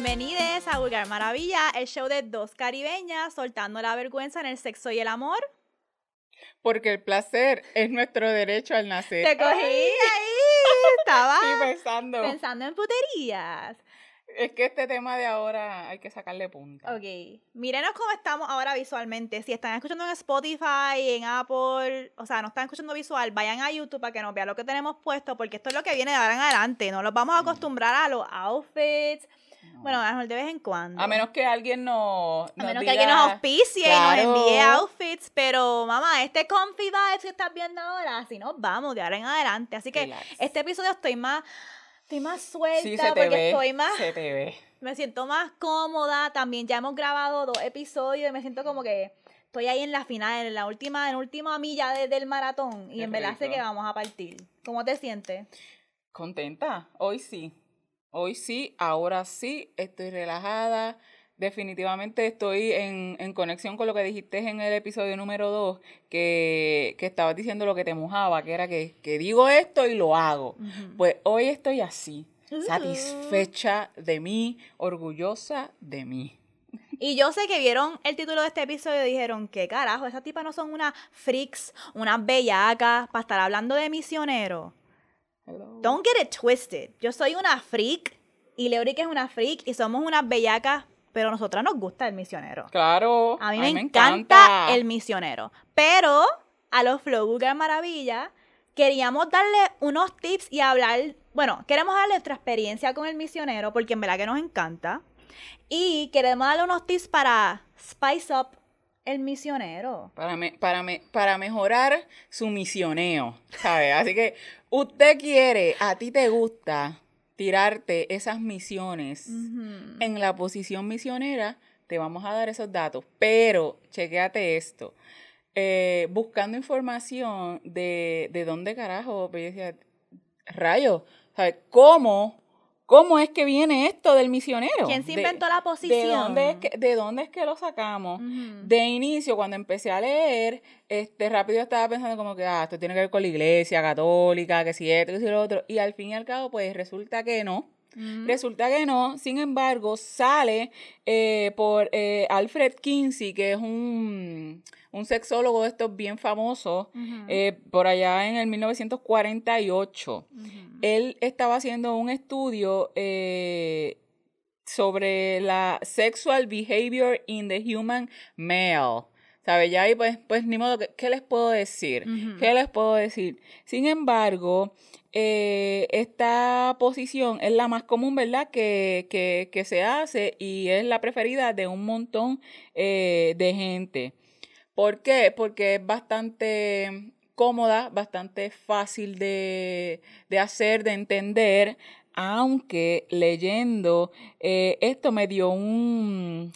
Bienvenidos a Vulgar Maravilla, el show de dos caribeñas soltando la vergüenza en el sexo y el amor. Porque el placer es nuestro derecho al nacer. Te cogí ahí, estaba Estoy pensando. pensando en puterías. Es que este tema de ahora hay que sacarle punta. Ok, mírenos cómo estamos ahora visualmente. Si están escuchando en Spotify, en Apple, o sea, no están escuchando visual, vayan a YouTube para que nos vean lo que tenemos puesto, porque esto es lo que viene de ahora en adelante. No los vamos a acostumbrar a los outfits. No. Bueno, a lo mejor de vez en cuando. a menos que alguien nos. A nos menos que alguien nos auspicie y nos envíe outfits, pero mamá, este comfy vibes que estás viendo ahora, así nos vamos de ahora en adelante. Así que Relax. este episodio estoy más, estoy más suelta Sí, se te porque ve. estoy más, Se te ve. me siento más cómoda. También ya hemos grabado dos episodios y me siento como que estoy ahí en la final, en la última, en la última milla de- del maratón y Qué en verdad sé que vamos a partir. ¿Cómo te sientes? ¿Contenta? Hoy sí. Hoy sí, ahora sí, estoy relajada. Definitivamente estoy en, en conexión con lo que dijiste en el episodio número 2, que, que estabas diciendo lo que te mojaba, que era que, que digo esto y lo hago. Pues hoy estoy así, Uh. satisfecha de mí, orgullosa de mí. Y yo sé que vieron el título de este episodio y dijeron, ¿qué carajo? Esas tipas no son unas freaks, unas bellacas para estar hablando de misioneros. Hello. Don't get it twisted. Yo soy una freak y Leoric es una freak y somos unas bellacas, pero a nosotras nos gusta el misionero. Claro, A mí me, encanta, el misionero. Pero a los Flow Vulgar Maravilla queríamos darle unos tips y hablar, bueno, queremos darle nuestra experiencia con el misionero porque en verdad que nos encanta. Y queremos darle unos tips para spice up el misionero. Para, me- para, me- para mejorar su misioneo, ¿sabes? Así que usted quiere, a ti te gusta tirarte esas misiones en la posición misionera, te vamos a dar esos datos. Pero, chequéate esto. eh, buscando información de, de dónde carajo, pues yo decía, rayo, ¿sabes? ¿Cómo? ¿Cómo es que viene esto del misionero? ¿Quién se De- inventó la ¿De posición? dónde, es que, ¿De dónde es que lo sacamos? De inicio, cuando empecé a leer, este, rápido estaba pensando como que, ah, esto tiene que ver con la iglesia católica, que si esto, que si lo otro. Y al fin y al cabo, pues resulta que no. Resulta que no. Sin embargo, sale eh, por eh, Alfred Kinsey, que es un, un sexólogo de estos bien famosos, eh, por allá en el 1948 Ujú. él estaba haciendo un estudio eh, sobre la sexual behavior in the human male. ¿Sabe? Ya ahí, pues, pues ni modo, ¿qué, qué les puedo decir? ¿Qué les puedo decir? Sin embargo, eh, esta posición es la más común, ¿verdad? Que, que, que se hace y es la preferida de un montón eh, de gente. ¿Por qué? Porque es bastante cómoda, bastante fácil de, de hacer, de entender, aunque leyendo eh, esto me dio un,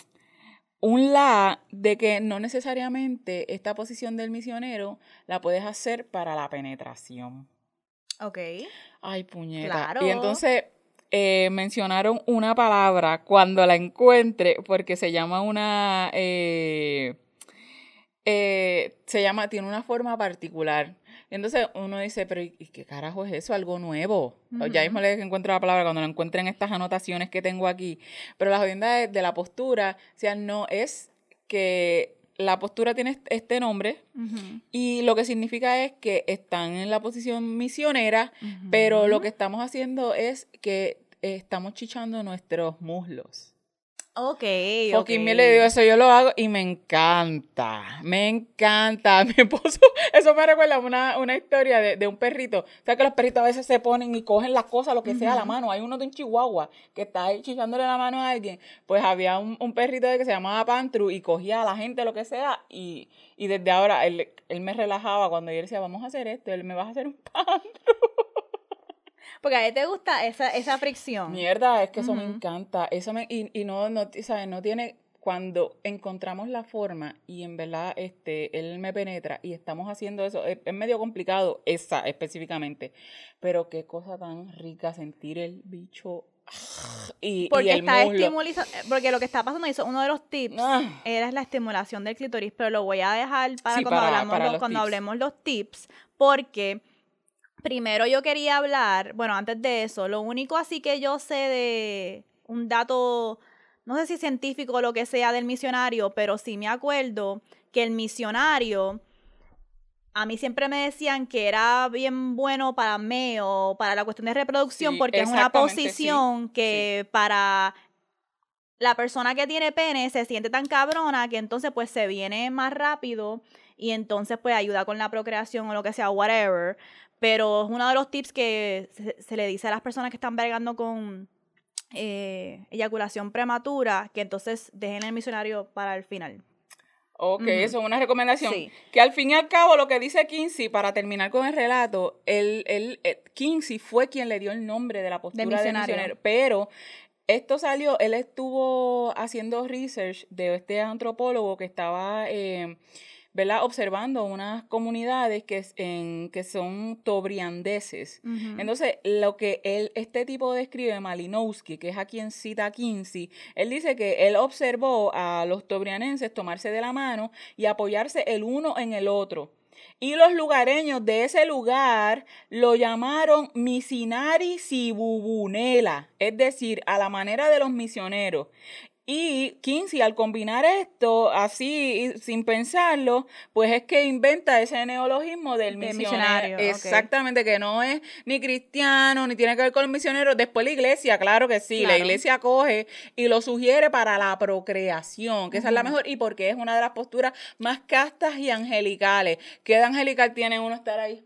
un la de que no necesariamente esta posición del misionero la puedes hacer para la penetración. Ok. Ay, puñeta. Claro. Y entonces eh, mencionaron una palabra cuando la encuentre, porque se llama una. eh, eh, se llama, tiene una forma particular. Entonces uno dice, pero ¿y qué carajo es eso? Algo nuevo. Ya mismo les encuentro la palabra cuando la encuentren estas anotaciones que tengo aquí. Pero la jodienda de, de la postura, o sea, no es que la postura tiene est- este nombre, y lo que significa es que están en la posición misionera, pero lo que estamos haciendo es que eh, estamos chichando nuestros muslos. Ok, Fucking ok. mil le digo eso, yo lo hago y me encanta, me encanta. Mi esposo, eso me recuerda una, una historia de, de un perrito. O sea que los perritos a veces se ponen y cogen las cosas, lo que sea, a la mano. Hay uno de un chihuahua que está ahí chichándole la mano a alguien. Pues había un, un perrito de que se llamaba Pantru y cogía a la gente, lo que sea, y, y desde ahora él, él me relajaba cuando yo decía, vamos a hacer esto, él me va a hacer un Pantru. Porque a ti te gusta esa, esa fricción. Mierda, es que eso me encanta. Eso me, y, y no, no, ¿sabes? No tiene, cuando encontramos la forma y en verdad este, él me penetra y estamos haciendo eso, es, es medio complicado, esa específicamente, pero qué cosa tan rica sentir el bicho y, y Porque el está muslo. estimuliza- porque lo que está pasando, eso, uno de los tips Ah. era la estimulación del clítoris, pero lo voy a dejar para Sí, cuando, para- hablamos para los- los cuando tips. hablemos los tips, porque primero yo quería hablar, bueno, antes de eso, lo único así que yo sé de un dato, no sé si científico o lo que sea del misionario, pero sí me acuerdo que el misionario, a mí siempre me decían que era bien bueno para mí o para la cuestión de reproducción, porque es una posición que para la persona que tiene pene se siente tan cabrona que entonces pues se viene más rápido y entonces pues ayuda con la procreación o lo que sea, whatever. Pero es uno de los tips que se, le dice a las personas que están vergando con eh, eyaculación prematura, que entonces dejen el misionario para el final. Ok, eso es una recomendación. Que al fin y al cabo, lo que dice Kinsey, para terminar con el relato, él, él, eh, Kinsey fue quien le dio el nombre de la postura de misionario. pero esto salió, él estuvo haciendo research de este antropólogo que estaba eh, ¿verdad? observando unas comunidades que, en, que son tobriandeses. Entonces, lo que él, este tipo describe, Malinowski, que es a quien cita Kinsey, él dice que él observó a los tobrianenses tomarse de la mano y apoyarse el uno en el otro. Y los lugareños de ese lugar lo llamaron Misinari Sibubunela, es decir, a la manera de los misioneros. Y Kinsey, al combinar esto así, sin pensarlo, pues es que inventa ese neologismo del misionario. Exactamente, que no es ni cristiano, ni tiene que ver con los misioneros. Después la iglesia, claro que sí, la iglesia coge y lo sugiere para la procreación, que esa es la mejor, y porque es una de las posturas más castas y angelicales. ¿Qué de angelical tiene uno estar ahí?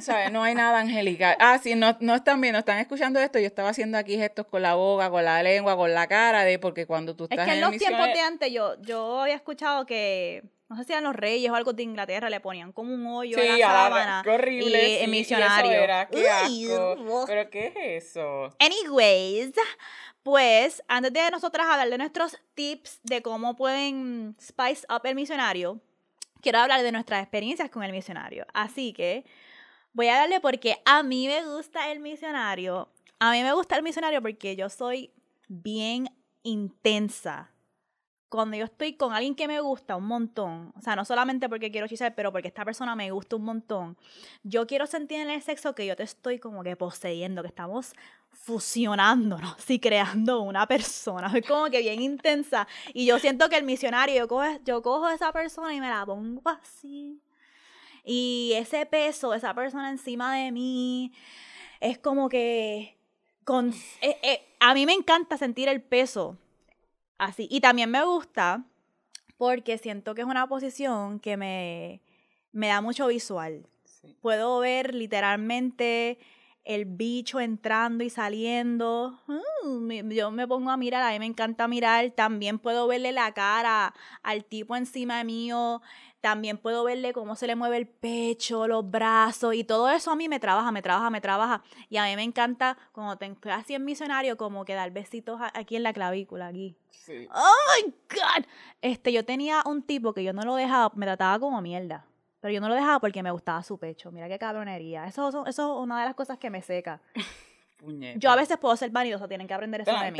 ¿Sabes? No hay nada angelical. Ah, sí, no, no están viendo, están escuchando esto. Yo estaba haciendo aquí gestos con la boca, con la lengua, con la cara, de porque cuando tú estás. Es que en, los tiempos de antes yo, yo había escuchado que no sé si eran los reyes o algo de Inglaterra, le ponían como un hoyo a la sábana. Qué horrible. Y, misionario. qué asco. Pero ¿qué es eso? Anyways, pues antes de nosotras hablar de nuestros tips de cómo pueden spice up el misionario, quiero hablar de nuestras experiencias con el misionario. Así que voy a darle porque a mí me gusta el misionario. A mí me gusta el misionario porque yo soy bien intensa. Cuando yo estoy con alguien que me gusta un montón, o sea, no solamente porque quiero chisar, pero porque esta persona me gusta un montón, yo quiero sentir en el sexo que yo te estoy como que poseyendo, que estamos fusionándonos y creando una persona. Es como que bien intensa. Y yo siento que el misionario, yo cojo, yo cojo esa persona y me la pongo así. Y ese peso, esa persona encima de mí, es como que... Con, eh, eh, a mí me encanta sentir el peso así. Y también me gusta porque siento que es una posición que me, me da mucho visual. Puedo ver literalmente el bicho entrando y saliendo. Mm, yo me pongo a mirar, a mí me encanta mirar. También puedo verle la cara al tipo encima mío. También puedo verle cómo se le mueve el pecho, los brazos y todo eso a mí me trabaja, me trabaja, me trabaja. Y a mí me encanta cuando te así en misionario como que dar besitos aquí en la clavícula, aquí. Sí. ¡Oh, God! Este, yo tenía un tipo que yo no lo dejaba, me trataba como mierda. Pero yo no lo dejaba porque me gustaba su pecho. Mira qué cabronería. Eso, eso, es una de las cosas que me seca. Yo a veces puedo ser vanidosa, tienen que aprender eso de mí.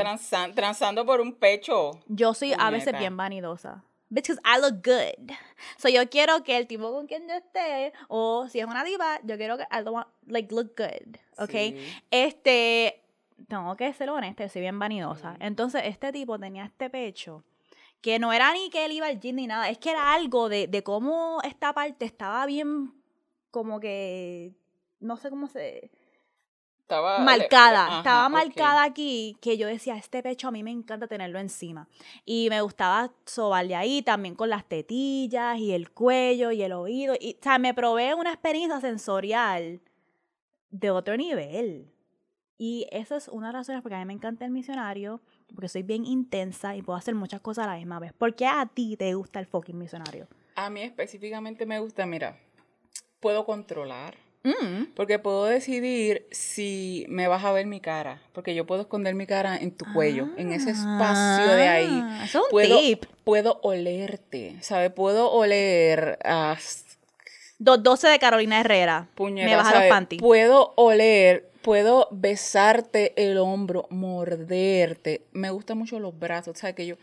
transando por un pecho. Yo soy a veces bien vanidosa. Because I look good. So yo quiero que el tipo con quien yo esté, o si es una diva, yo quiero que I don't want, like, look good. ¿Ok? Este, tengo que ser honesta, yo soy bien vanidosa. Entonces, este tipo tenía este pecho que no era ni que él iba al gym ni nada, es que era algo de, de cómo esta parte estaba bien, como que, no sé cómo se... Estaba marcada, estaba marcada aquí, que yo decía, este pecho a mí me encanta tenerlo encima. Y me gustaba sobarle ahí también con las tetillas y el cuello y el oído. Y, o sea, me probé una experiencia sensorial de otro nivel. Y eso es una de las razones porque a mí me encanta el misionario porque soy bien intensa y puedo hacer muchas cosas a la misma vez. ¿Por qué a ti te gusta el fucking misionario? A mí específicamente me gusta, mira, puedo controlar. Mm. Porque puedo decidir si me vas a ver mi cara. Porque yo puedo esconder mi cara en tu cuello, en ese espacio de ahí. Ah, es un puedo, puedo olerte, ¿sabes? Puedo oler a... 212 de Carolina Herrera. me baja los panties. Puedo oler puedo besarte el hombro, morderte. Me gustan mucho los brazos, ¿sabes? Que yo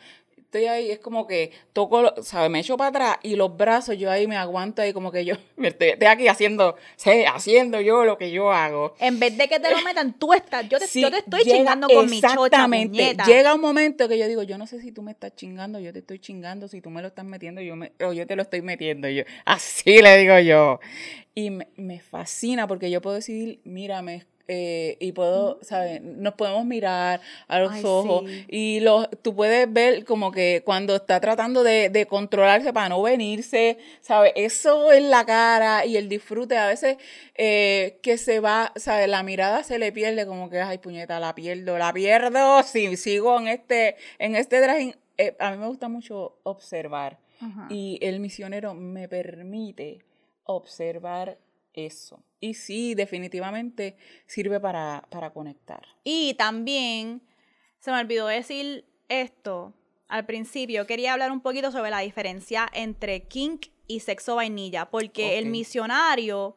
estoy ahí, es como que toco, ¿sabes? Me echo para atrás y los brazos, yo ahí me aguanto ahí como que yo me estoy, aquí haciendo, sé, haciendo yo lo que yo hago. En vez de que te lo metan, tú estás, yo te, yo te estoy chingando con mi chocha, Exactamente. Llega un momento que yo digo, yo no sé si tú me estás chingando, yo te estoy chingando, si tú me lo estás metiendo, yo me, o yo te lo estoy metiendo. Yo, así le digo yo. Y me, me fascina porque yo puedo decidir, mírame, eh, y puedo, ¿sabes? Nos podemos mirar a los ojos y los, tú puedes ver como que cuando está tratando de, de, controlarse para no venirse, ¿sabes? Eso en la cara y el disfrute a veces eh, que se va, ¿sabes? La mirada se le pierde como que, ay, puñeta, la pierdo, la pierdo, si sigo en este, en este traje. Eh, a mí me gusta mucho observar y el misionero me permite observar eso. Y sí, definitivamente sirve para, para conectar. Y también, se me olvidó decir esto al principio, quería hablar un poquito sobre la diferencia entre kink y sexo vainilla, porque el misionario,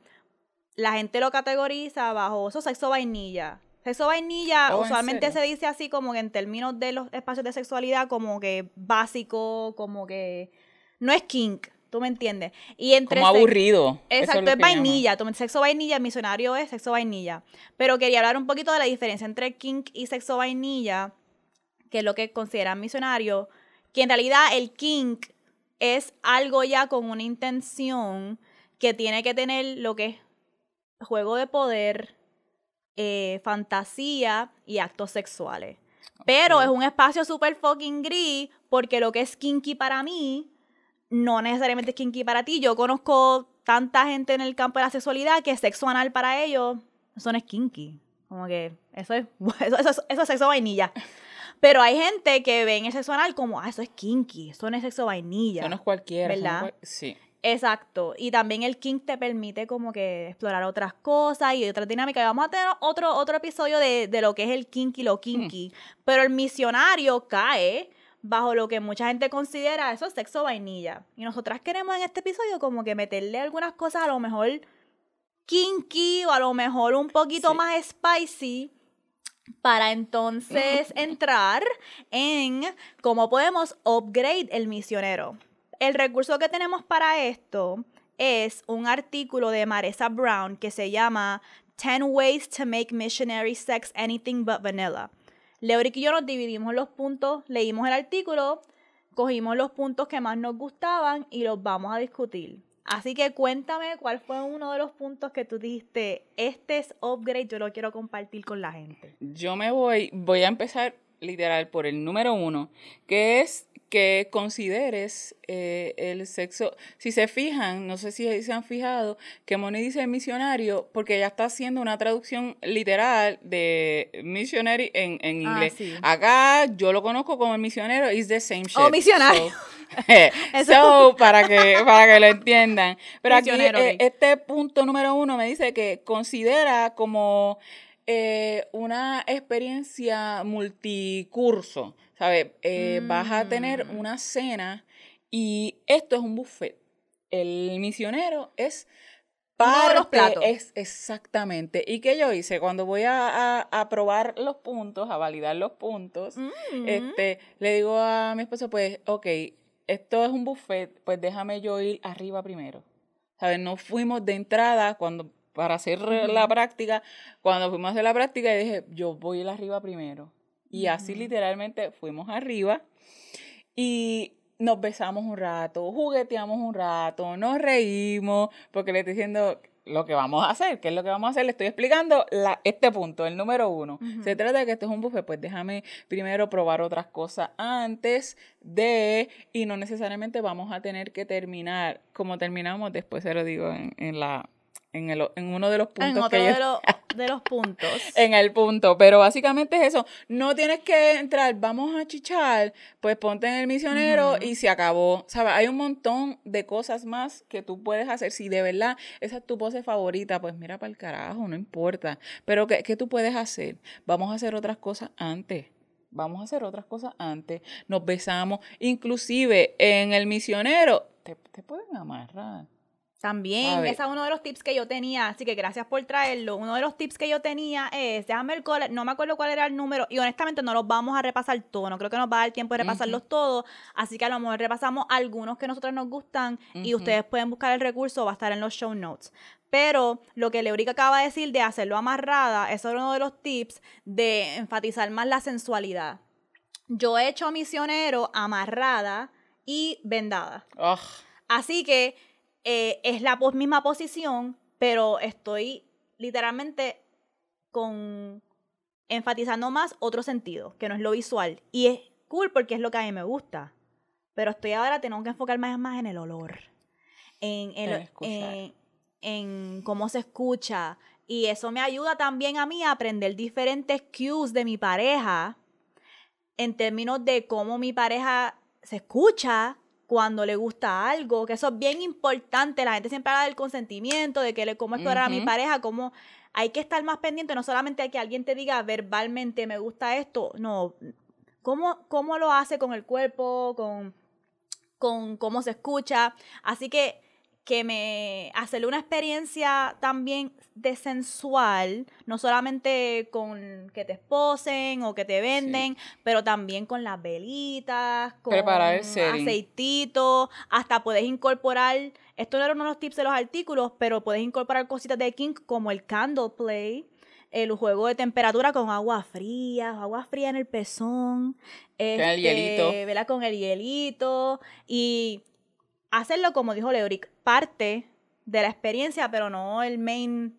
la gente lo categoriza bajo eso sexo vainilla. Sexo vainilla oh, usualmente se dice así como que en términos de los espacios de sexualidad como que básico, como que no es kink, ¿Tú me entiendes? Y entre Como aburrido. Exacto, es, vainilla. sexo vainilla, misionario es sexo vainilla. Pero quería hablar un poquito de la diferencia entre kink y sexo vainilla, que es lo que consideran misionario, que en realidad el kink es algo ya con una intención que tiene que tener lo que es juego de poder, eh, fantasía y actos sexuales. Pero es un espacio súper fucking gris porque lo que es kinky para mí no necesariamente es kinky para ti. Yo conozco tanta gente en el campo de la sexualidad que sexo anal para ellos, eso no es kinky. Como que eso es, eso, es sexo vainilla. Pero hay gente que ven el sexo anal como, ah, eso es kinky, eso no es sexo vainilla. Eso no es cualquiera. ¿Verdad? sí. Exacto. Y también el kink te permite como que explorar otras cosas y otras dinámicas. Vamos a tener otro, otro episodio de, lo que es el kinky, lo kinky. Hmm. Pero el misionario cae bajo lo que mucha gente considera eso es sexo vainilla. Y nosotras queremos en este episodio como que meterle algunas cosas a lo mejor kinky o a lo mejor un poquito más spicy para entonces entrar en cómo podemos upgrade el misionero. El recurso que tenemos para esto es un artículo de Marissa Brown que se llama 10 Ways to Make Missionary Sex Anything But Vanilla. Leoric y yo nos dividimos los puntos, leímos el artículo, cogimos los puntos que más nos gustaban y los vamos a discutir. Así que cuéntame cuál fue uno de los puntos que tú dijiste, este es upgrade, yo lo quiero compartir con la gente. Yo me voy, voy a empezar literal por el número uno, que es que consideres eh, el sexo. Si se fijan, no sé si se han fijado, que Moni dice misionario, porque ella está haciendo una traducción literal de missionary en, en ah, inglés. Acá yo lo conozco como el misionero, is the same shit. O misionario. So, para que, para que lo entiendan. Pero aquí eh, este punto número uno me dice que considera como eh, una experiencia multicurso, ¿sabes? Eh, vas a tener mm. una cena y esto es un buffet. El misionero es para los platos. Es exactamente. ¿Y qué yo hice? Cuando voy a, probar los puntos, a validar los puntos, mm. este, le digo a mi esposo, pues, ok, esto es un buffet, pues déjame yo ir arriba primero. ¿Sabes? No fuimos de entrada cuando para hacer la práctica, cuando fuimos a hacer la práctica, dije, yo voy a ir arriba primero. Y así literalmente fuimos arriba y nos besamos un rato, jugueteamos un rato, nos reímos, porque le estoy diciendo lo que vamos a hacer. ¿Qué es lo que vamos a hacer? Le estoy explicando la, este punto, el número uno. Se trata de que esto es un buffet, pues déjame primero probar otras cosas antes de, y no necesariamente vamos a tener que terminar como terminamos, después se lo digo en la en, el, en uno de los puntos. En otro de, los puntos. en el punto, pero básicamente es eso. No tienes que entrar, vamos a chichar, pues ponte en el misionero y se acabó. ¿Sabes? Hay un montón de cosas más que tú puedes hacer. Si de verdad esa es tu pose favorita, pues mira para el carajo, no importa. Pero ¿qué, ¿qué tú puedes hacer? Vamos a hacer otras cosas antes vamos a hacer otras cosas antes, nos besamos, inclusive en el misionero, te, te pueden amarrar. También, ese es uno de los tips que yo tenía, así que gracias por traerlo. Uno de los tips que yo tenía es, déjame el cole, no me acuerdo cuál era el número, y honestamente no los vamos a repasar todos, no creo que nos va a dar tiempo de repasarlos todos, así que a lo mejor repasamos algunos que a nosotros nos gustan y ustedes pueden buscar el recurso, va a estar en los show notes. Pero lo que Leurica acaba de decir de hacerlo amarrada, eso es uno de los tips de enfatizar más la sensualidad. Yo he hecho misionero amarrada y vendada. Así que eh, es la misma posición, pero estoy literalmente con enfatizando más otro sentido, que no es lo visual. Y es cool porque es lo que a mí me gusta. Pero estoy ahora, tengo que enfocarme más en el olor, en, en, en, cómo se escucha. Y eso me ayuda también a mí a aprender diferentes cues de mi pareja en términos de cómo mi pareja se escucha cuando le gusta algo, que eso es bien importante. La gente siempre habla del consentimiento, de que le, cómo explorar a mi pareja, cómo hay que estar más pendiente, no solamente hay que alguien te diga verbalmente me gusta esto, no, cómo, cómo lo hace con el cuerpo, con, con cómo se escucha. Así que que me hacerle una experiencia también de sensual, no solamente con que te esposen o que te venden, pero también con las velitas, con aceitito, hasta puedes incorporar, esto no era uno de los tips de los artículos, pero puedes incorporar cositas de King como el candle play, el juego de temperatura con agua fría, agua fría en el pezón, con el hielito, este, con el hielito y hacerlo como dijo Leoric, parte de la experiencia, pero no el main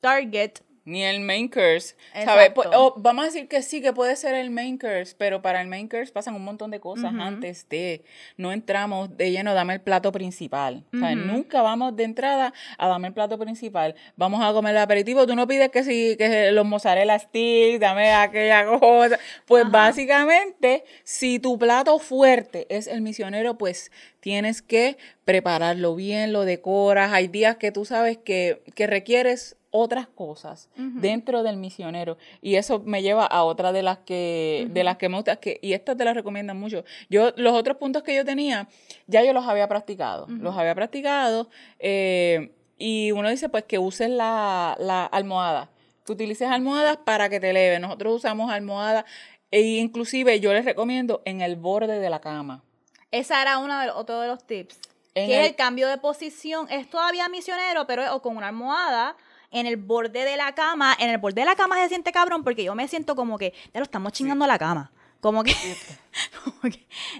target ni el main curse. ¿sabes? Oh, vamos a decir que sí, que puede ser el main curse, pero para el main curse pasan un montón de cosas antes de. No entramos de lleno, dame el plato principal. Nunca vamos de entrada a dame el plato principal. Vamos a comer el aperitivo. Tú no pides que sí, que los mozzarella sticks, dame aquella cosa. Pues básicamente, si tu plato fuerte es el misionero, pues tienes que prepararlo bien, lo decoras. Hay días que tú sabes que, que requieres otras cosas dentro del misionero. Y eso me lleva a otra de las que de las que me gusta que y estas te las recomiendan mucho. Yo los otros puntos que yo tenía ya yo los había practicado los había practicado eh, y uno dice pues que uses la, la almohada. Que utilices almohadas para que te eleve. Nosotros usamos almohadas e inclusive yo les recomiendo en el borde de la cama. Esa era uno de, otro de los tips. Que es el cambio de posición es todavía misionero pero o con una almohada en el borde de la cama. En el borde de la cama se siente cabrón porque yo me siento como que ya lo estamos chingando la cama. Como que,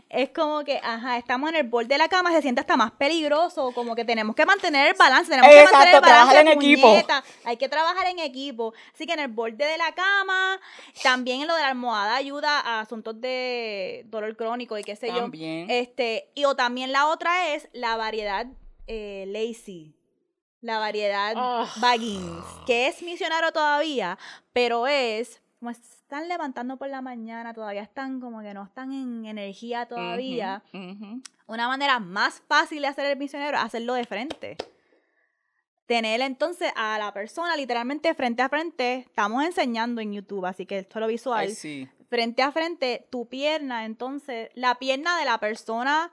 es como que, ajá, estamos en el borde de la cama, se siente hasta más peligroso, como que tenemos que mantener el balance, tenemos que mantener el balance. en equipo. Hay que trabajar en equipo. Así que en el borde de la cama, también en lo de la almohada ayuda a asuntos de dolor crónico y qué sé también. yo. Este, y o también la otra es la variedad eh, lazy la variedad oh. que es misionero todavía, pero es como están levantando por la mañana, todavía están como que no están en energía todavía. Una manera más fácil de hacer el misionero es hacerlo de frente. Tener entonces a la persona literalmente frente a frente. Estamos enseñando en YouTube, así que esto es lo visual. Frente a frente, tu pierna, entonces, la pierna de la persona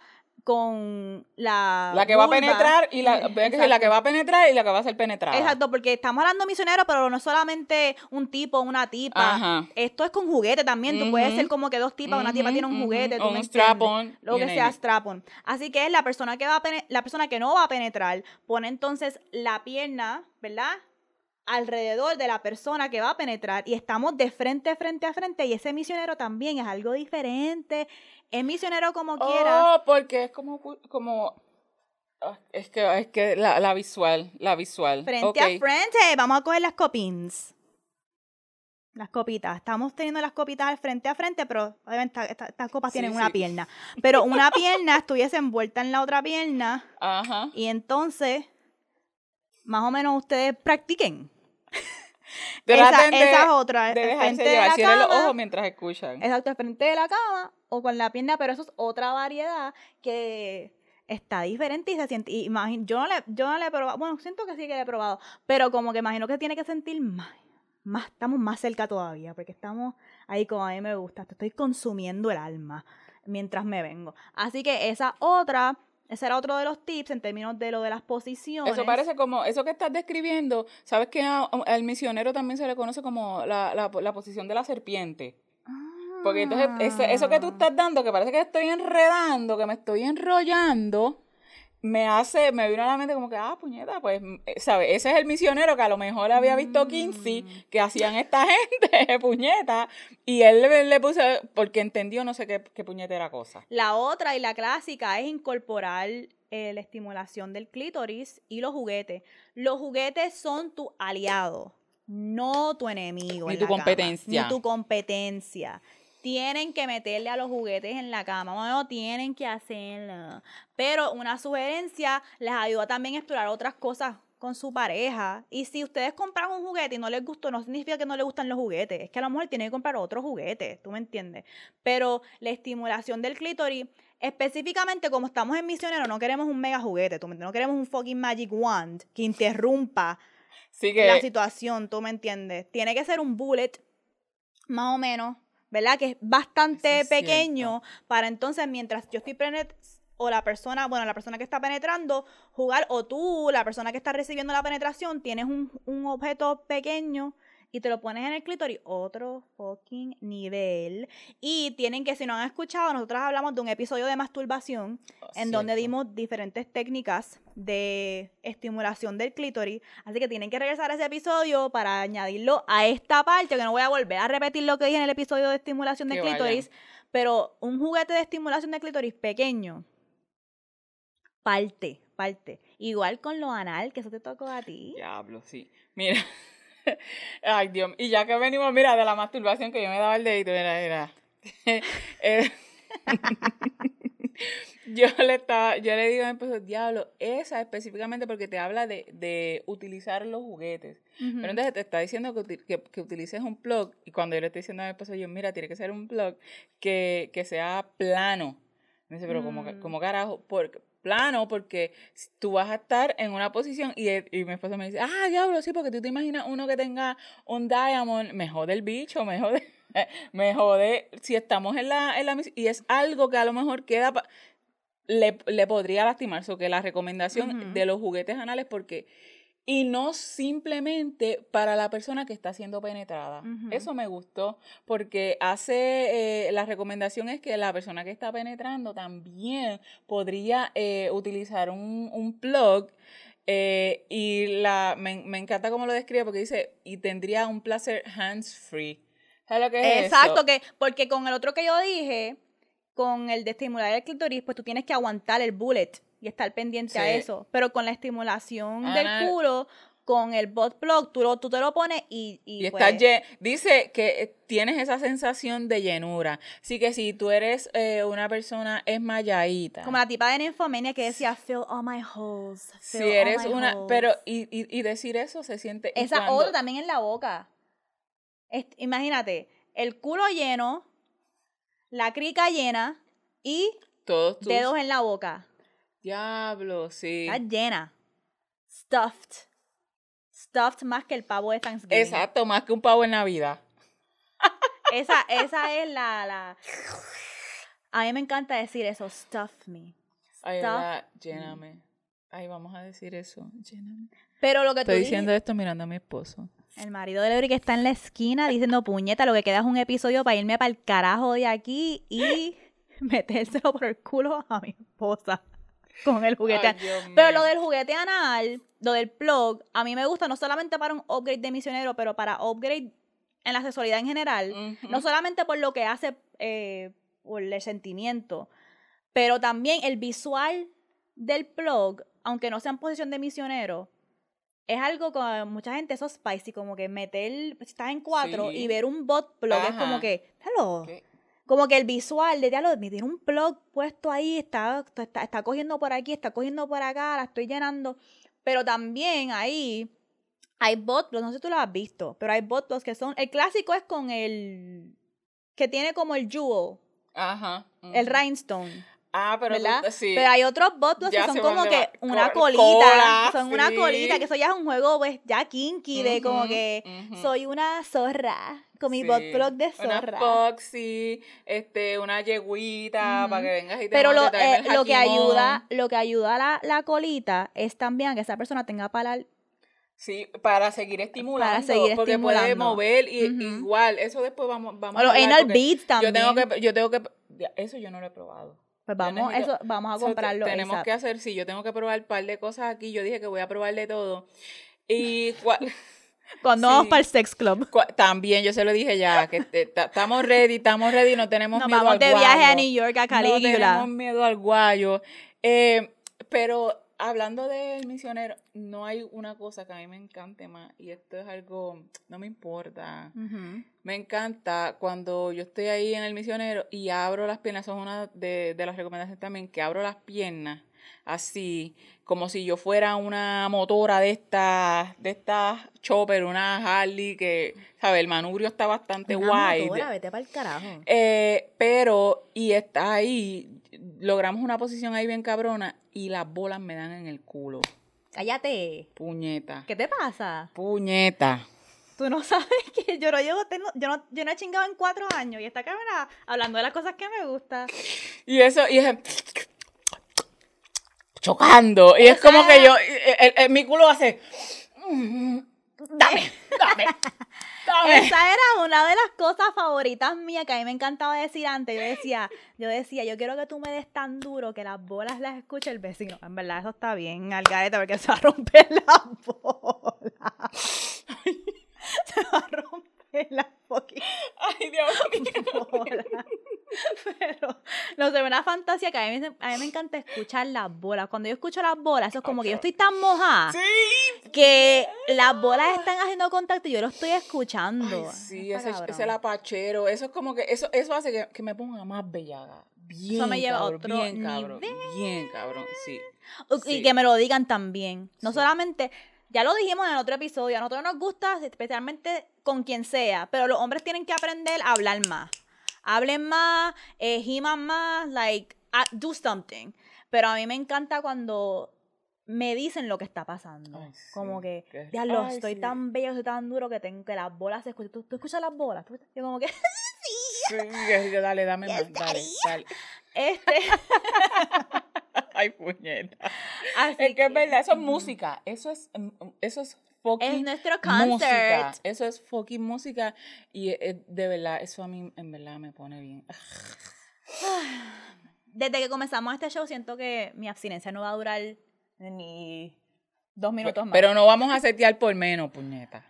con la la que va a penetrar y la, la que va a penetrar y la que va a ser penetrada. Exacto, porque estamos hablando de misionero, pero no solamente un tipo, una tipa. Esto es con juguete también. Tú puedes ser como que dos tipas, una tipa tiene un juguete, o un strap-on, lo que sea strap-on. Así que es la persona que va a la persona que no va a penetrar pone entonces la pierna, ¿verdad? Alrededor de la persona que va a penetrar y estamos de frente, frente a frente y ese misionero también es algo diferente, es misionero como quiera. Oh, porque es como, como ah, es que, es que la, la visual, la visual. Frente a frente, vamos a coger las copins. Las copitas. Estamos teniendo las copitas frente a frente, pero obviamente estas copas tienen una pierna. Pero una pierna estuviese envuelta en la otra pierna. Ajá. Y entonces, más o menos ustedes practiquen. Esa, esa, es otra. De dejarse llevar, de los ojos mientras escuchan. Exacto, frente de la cama o con la pierna, pero eso es otra variedad que está diferente y se siente. Y imagino, yo no le, yo no le he probado, bueno, siento que sí que le he probado, pero como que imagino que tiene que sentir más, más, estamos más cerca todavía, porque estamos ahí como a mí me gusta, te estoy consumiendo el alma mientras me vengo. Así que esa otra Ese era otro de los tips en términos de lo de las posiciones. Eso parece como, eso que estás describiendo, ¿sabes que al misionero también se le conoce como la, la, la posición de la serpiente? Porque entonces, eso que tú ah. estás dando, que parece que estoy enredando, que me estoy enrollando, me hace, me vino a la mente como que, ah, puñeta, pues, eh, ¿sabes? Ese es el misionero que a lo mejor había visto 15 mm. que hacían esta gente, puñeta, y él le, puso, porque entendió no sé qué, qué puñeta era cosa. La otra y la clásica es incorporar eh, la estimulación del clítoris y los juguetes. Los juguetes son tu aliado, no tu enemigo. Ni tu competencia. ni tu competencia tienen que meterle a los juguetes en la cama, bueno, tienen que hacerlo. Pero una sugerencia les ayuda también a explorar otras cosas con su pareja. Y si ustedes compran un juguete y no les gustó, no significa que no les gustan los juguetes. Es que a lo mejor tienen que comprar otro juguete, ¿tú me entiendes? Pero la estimulación del clítoris, específicamente como estamos en misionero, no queremos un mega juguete, ¿tú me entiendes? No queremos un fucking magic wand que interrumpa la situación, ¿tú me entiendes? Tiene que ser un bullet, más o menos, ¿verdad? Que es bastante pequeño para entonces mientras yo estoy penetrando, o la persona, bueno, la persona que está penetrando, jugar, o tú, la persona que está recibiendo la penetración, tienes un, un objeto pequeño y te lo pones en el clítoris, otro fucking nivel. Y tienen que, si no han escuchado, nosotros hablamos de un episodio de masturbación oh, en donde dimos diferentes técnicas de estimulación del clítoris. Así que tienen que regresar a ese episodio para añadirlo a esta parte, que no voy a volver a repetir lo que dije en el episodio de estimulación del clítoris. Pero un juguete de estimulación del clítoris pequeño, parte, parte. Igual con lo anal, que eso te tocó a ti. Diablo, sí. Mira. Ay, Dios. Y ya que venimos, mira, de la masturbación que yo me daba el dedito, mira, mira. Eh, yo le estaba, yo le digo a mi esposo, diablo, esa específicamente porque te habla de, de utilizar los juguetes. Pero entonces te está diciendo que, que, que, utilices un plug, y cuando yo le estoy diciendo a mi esposo, yo, mira, tiene que ser un plug que, que sea plano. Me dice, pero como, mm. como carajo, porque plano porque tú vas a estar en una posición y, y mi esposa me dice, ah, diablo, sí, porque tú te imaginas uno que tenga un diamond, me jode el bicho, me jode, me jode si estamos en la, en la y es algo que a lo mejor queda, le, le podría lastimar, so que la recomendación de los juguetes anales porque y no simplemente para la persona que está siendo penetrada. Eso me gustó porque hace, eh, la recomendación es que la persona que está penetrando también podría eh, utilizar un, un plug eh, y la, me, me, encanta cómo lo describe porque dice, y tendría un placer hands-free. ¿Sabes lo que es Exacto, que porque con el otro que yo dije, con el de estimular el clitoris, pues tú tienes que aguantar el bullet y estar pendiente a eso. Pero con la estimulación del culo, con el bot plug, tú, tú te lo pones y... Y, pues dice que eh, tienes esa sensación de llenura. Así que si tú eres eh, una persona esmayadita. Como la tipa de Nymphomania que decía, fill all my holes. si eres una... Pero, y, y, decir eso se siente... Esa otra también en la boca. imagínate, el culo lleno, la crica llena y... Todos dedos en la boca. Diablo, sí. Está llena. Stuffed. Stuffed más que el pavo de Thanksgiving. Exacto, más que un pavo en Navidad. esa, esa es la, la. A mí me encanta decir eso, stuff me. Ay, lléname. Ay, vamos a decir eso, lléname. Pero lo que Estoy diciendo esto mirando a mi esposo. El marido de Leury que está en la esquina diciendo, puñeta, lo que queda es un episodio para irme para el carajo de aquí y metérselo por el culo a mi esposa con el juguete. pero lo del juguete anal, lo del plug, a mí me gusta no solamente para un upgrade de misionero, pero para upgrade en la sexualidad en general. No solamente por lo que hace, eh, por el sentimiento, pero también el visual del plug, aunque no sea en posición de misionero, es algo con mucha gente, eso spicy, como que meter, estás en cuatro y ver un bot plug es como que, hello como que el visual de diálogo, me tiene un plug puesto ahí, está, está, está cogiendo por aquí, está cogiendo por acá, la estoy llenando. Pero también ahí hay botplugs, no sé si tú lo has visto, pero hay botplugs que son, el clásico es con el, que tiene como el jewel. Ajá. El rhinestone. Ah, pero, ¿verdad? tú- sí. Pero hay otros Ya que son como que una Co- colita, cola, son una sí. colita, que eso ya es un juego pues ya kinky de como que ujú. soy una zorra con mi Sí, bot plug de Una zorra. Foxy, este, una yeguita Ujú. para que vengas y te Pero lo, eh, lo que ayuda, lo que ayuda a la, la colita es también que esa persona tenga para Sí, para seguir estimulando. seguir porque puede estimulando. mover y Ujú. igual, eso después vamos, vamos o los a hablar anal también. Yo tengo que, yo tengo que, eso yo no lo he probado. Pues vamos, eso, vamos a comprarlo. tenemos ASAP. que hacer, sí, yo tengo que probar un par de cosas aquí. Yo dije que voy a probar de todo. Y cua- Cuando sí. vamos para el sex club. también yo se lo dije ya, que estamos ready, estamos ready, no tenemos Nos miedo vamos al de viaje a. New York, a No tenemos miedo al guayo. Eh, pero hablando del misionero, no hay una cosa que a mí me encante más. Y esto es algo, no me importa. Me encanta cuando yo estoy ahí en el misionero y abro las piernas. Eso es una de, de las recomendaciones también, que abro las piernas así, como si yo fuera una motora de estas, de estas chopper, una Harley, que, ¿sabes? El manubrio está bastante Una wide. motora, vete para el carajo. Eh, pero, y está ahí, logramos una posición ahí bien cabrona y las bolas me dan en el culo. Cállate. Puñeta. ¿Qué te pasa? Puñeta. Tú no sabes que yo no llevo, tengo- yo no, yo no he chingado en cuatro años y esta cámara hablando de las cosas que me gustan. Y eso, y es chocando. Y es como que yo, el- el- mi culo hace. "Mm, Dame, dame, dame. Esa era una de las cosas favoritas mías que a mí me encantaba decir antes. Yo decía, yo decía, yo quiero que tú me des tan duro que las bolas las escuche el vecino. En verdad, eso está bien, Algareta, porque se va a romper la bola. se va a romper la fucking Ay, Dios mío. bola. Pero, no sé, una fantasía que a mí, me- a mí me encanta escuchar las bolas. Cuando yo escucho las bolas, eso es como que yo estoy tan mojada Sí. que las bolas están haciendo contacto y yo lo estoy escuchando. Ay, sí, ese, ese lapachero, eso es como que, eso, eso hace que, que me ponga más bellaga. Bien, me lleva a cabrón, otro bien, cabrón, nivel. bien, cabrón, sí. Y que me lo digan también. No Sí. solamente, ya lo dijimos en el otro episodio, a nosotros nos gusta, especialmente con quien sea, pero los hombres tienen que aprender a hablar más. Hablen más, eh, giman más, like, ah, do something. Pero a mí me encanta cuando me dicen lo que está pasando. Ay, sí, como que, que- diablo, ay, estoy sí. tan bello, estoy tan duro que tengo que las bolas se escuchan. ¿Tú, tú escuchas las bolas? ¿Tú- Yo como que, Sí, que- que dale, dame más, dale, dale. este, Ay, puñeta. así Es que es verdad, eso es música, eso es, mm, eso es fucking Es nuestro música, concert. eso es fucking música y eh, de verdad, eso a mí en verdad me pone bien. Desde que comenzamos este show siento que mi abstinencia no va a durar ni dos minutos más. Pero no vamos a setear por menos, puñeta.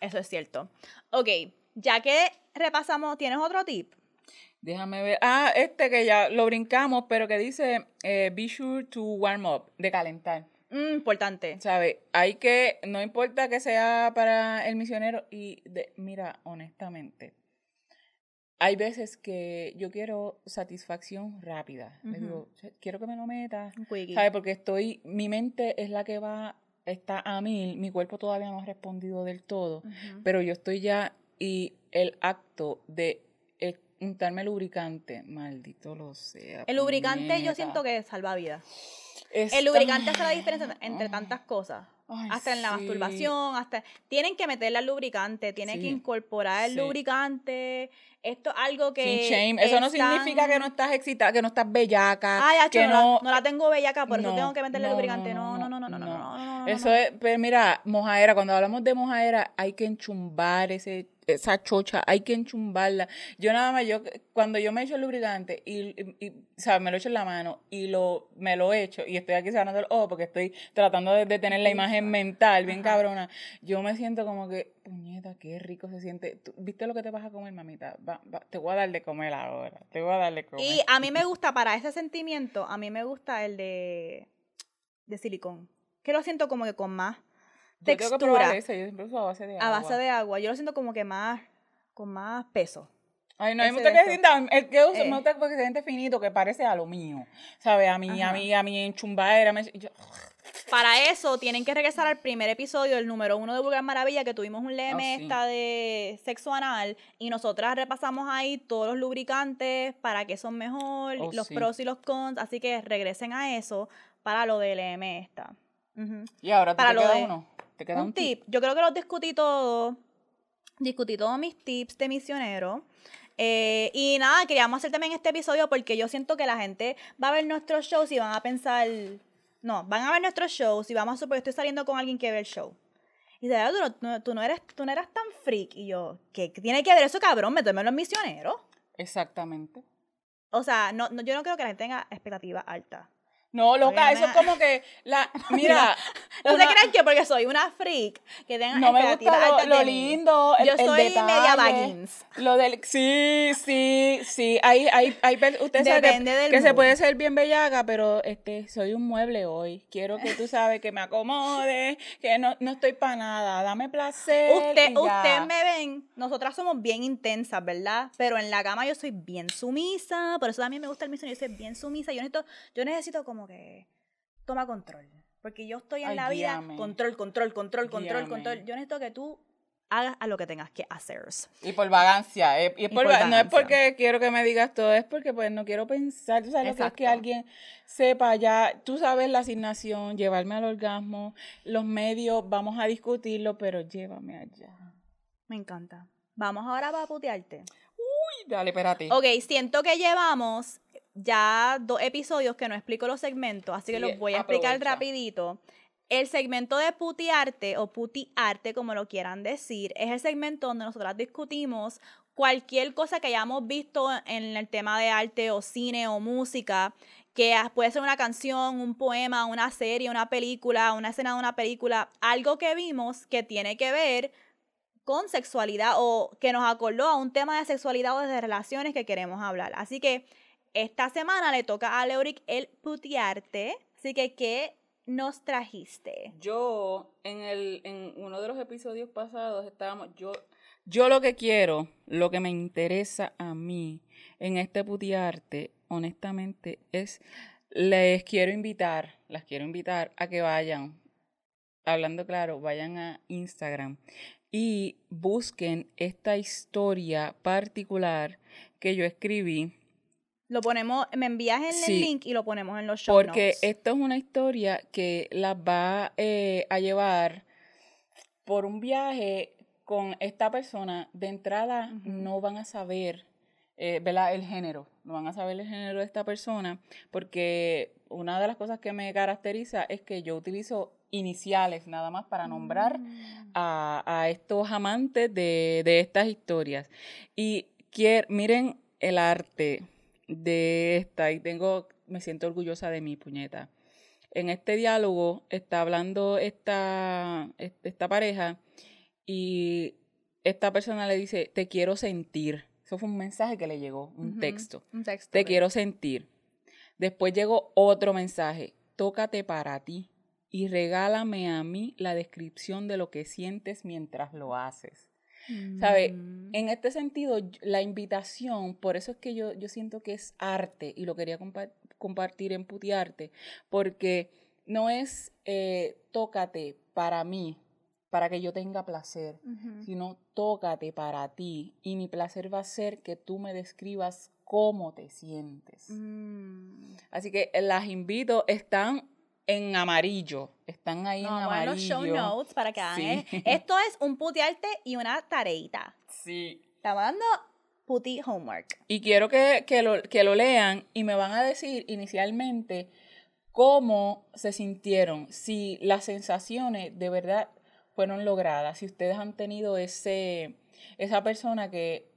Eso es cierto. Ok, ya que repasamos, ¿tienes otro tip? Déjame ver. Ah, este que ya lo brincamos, pero que dice eh, be sure to warm up, de calentar. Mm, importante. ¿Sabes? Hay que, no importa que sea para el misionero y de, mira, honestamente, hay veces que yo quiero satisfacción rápida. Le Ujú. digo, quiero que me lo metas. ¿sabes? Porque estoy, mi mente es la que va, está a mil, mi cuerpo todavía no ha respondido del todo, pero yo estoy ya y el acto de untarme lubricante, maldito lo sea. El lubricante yo siento que salva vidas. Es El lubricante hace la diferencia entre tantas cosas. Ay, hasta en la sí. masturbación, hasta tienen que meterle al lubricante, tienen que incorporar el sí. lubricante. Esto es algo que Sin shame. Eso no significa que no estás excitada, que no estás bellaca. Ay, acho, que no, no, la, no la tengo bellaca, por eso no, tengo que meterle no, lubricante. no, eso es, pero mira, mojaera, cuando hablamos de mojaera, hay que enchumbar ese, esa chocha, hay que enchumbarla. Yo nada más, yo, cuando yo me echo el lubricante y, y, y o sea, me lo echo en la mano y lo, me lo echo y estoy aquí cerrando el ojo porque estoy tratando de, tener la imagen mental, bien cabrona, yo me siento como que, puñeta, qué rico se siente. ¿Viste lo que te vas a comer, mamita? Va, va, te voy a dar de comer ahora, te voy a dar de comer. Y a mí me gusta, para ese sentimiento, a mí me gusta el de, de silicón. Que lo siento como que con más Yo tengo que textura. ese, yo siempre uso a base de a agua. base de agua. Yo lo siento como que más, con más peso. Ay, no, a me ese gusta que esto. sienta- que uso Eh. me gusta porque se siente finito, que parece a lo mío. ¿Sabes? A mí, a mí, a mí en chumbaera, me, yo, para eso tienen que regresar al primer episodio, el número uno de Vulgar Maravilla, que tuvimos un leme Oh, sí. esta de sexo anal, y nosotras repasamos ahí todos los lubricantes, para qué son mejor, Oh, los sí. pros y los cons, así que regresen a eso para lo del LM esta. Y ahora ¿te, Para te lo queda de- uno. ¿Te queda un tip. Yo creo que los discutí todos. Discutí todos mis tips de misionero. Eh, y nada, queríamos hacer también este episodio porque yo siento que la gente va a ver nuestros shows y van a pensar. No, van a ver nuestros shows y vamos a suponer, estoy saliendo con alguien que ve el show. Y de verdad, tú no, tú no eres, tú no eras tan freak. Y yo, ¿qué tiene que ver eso, cabrón? Métemelo en misionero. Exactamente. O sea, no, no, yo no creo que la gente tenga expectativas altas. No, loca, Oye, eso es como que la mira, No una- se crean que porque soy una freak que tengan no me gusta lo, lindo, el, Yo el soy detalle, media Baggins. Lo del sí, sí, sí, hay hay hay usted sabe que, del que se puede ser bien bellaca, pero este soy un mueble hoy. Quiero que tú sabes que me acomode, que no, no estoy para nada, dame placer. Usted, ustedes me ven, nosotras somos bien intensas, ¿verdad? Pero en la cama yo soy bien sumisa, por eso también me gusta el misionero, yo soy bien sumisa. Yo necesito, yo necesito como que toma control. Porque yo estoy en Ay, la vida, control, control, control, control, Guíame. control. Yo necesito que tú hagas a lo que tengas que hacer. Y por vagancia, eh, y por no es porque quiero que me digas todo, es porque pues no quiero pensar, tú sabes lo que es que alguien sepa ya, tú sabes la asignación, llevarme al orgasmo, los medios, vamos a discutirlo, pero llévame allá. Me encanta. Vamos ahora para putearte. Uy, dale, espérate. Ok, siento que llevamos ya dos episodios que no explico los segmentos, así que Sí, los voy a explicar rapidito. El segmento de putiarte o putiarte, como lo quieran decir, es el segmento donde nosotras discutimos cualquier cosa que hayamos visto en el tema de arte o cine o música, que puede ser una canción, un poema, una serie, una película, una escena de una película, algo que vimos que tiene que ver con sexualidad o que nos acordó a un tema de sexualidad o de relaciones que queremos hablar. Así que esta semana le toca a Leoric el putearte. Así que, ¿qué nos trajiste? Yo, en, el, en uno de los episodios pasados, estábamos, yo, yo lo que quiero, lo que me interesa a mí en este putiarte, honestamente, es, les quiero invitar, las quiero invitar a que vayan, hablando claro, vayan a Instagram y busquen esta historia particular que yo escribí. Lo ponemos, me envías el Sí. link y lo ponemos en los show Porque notes. esto es una historia que las va eh, a llevar por un viaje con esta persona. De entrada no van a saber, eh, ¿verdad? El género. No van a saber el género de esta persona porque una de las cosas que me caracteriza es que yo utilizo iniciales nada más para nombrar Mm. a, a estos amantes de, de estas historias. Y quier, miren el arte de esta, y tengo, me siento orgullosa de mi puñeta. En este diálogo está hablando esta, est- esta pareja y esta persona le dice, te quiero sentir. Eso fue un mensaje que le llegó, un texto. Un texto. Te quiero sentir. Después llegó otro mensaje. Tócate para ti y regálame a mí la descripción de lo que sientes mientras lo haces. ¿Sabe? Mm. En este sentido, la invitación, por eso es que yo, yo siento que es arte y lo quería compa- compartir en Putiarte, porque no es eh, tócate para mí, para que yo tenga placer, sino tócate para ti y mi placer va a ser que tú me describas cómo te sientes. Mm. Así que eh, las invito, están en amarillo, están ahí No, en vamos a ver los show amarillo. notes para que hagan. Sí. Esto es un putearte y una tareita. Sí. Estamos dando puti homework. Y quiero que, que lo, que lo lean y me van a decir inicialmente cómo se sintieron, si las sensaciones de verdad fueron logradas, si ustedes han tenido ese, esa persona que,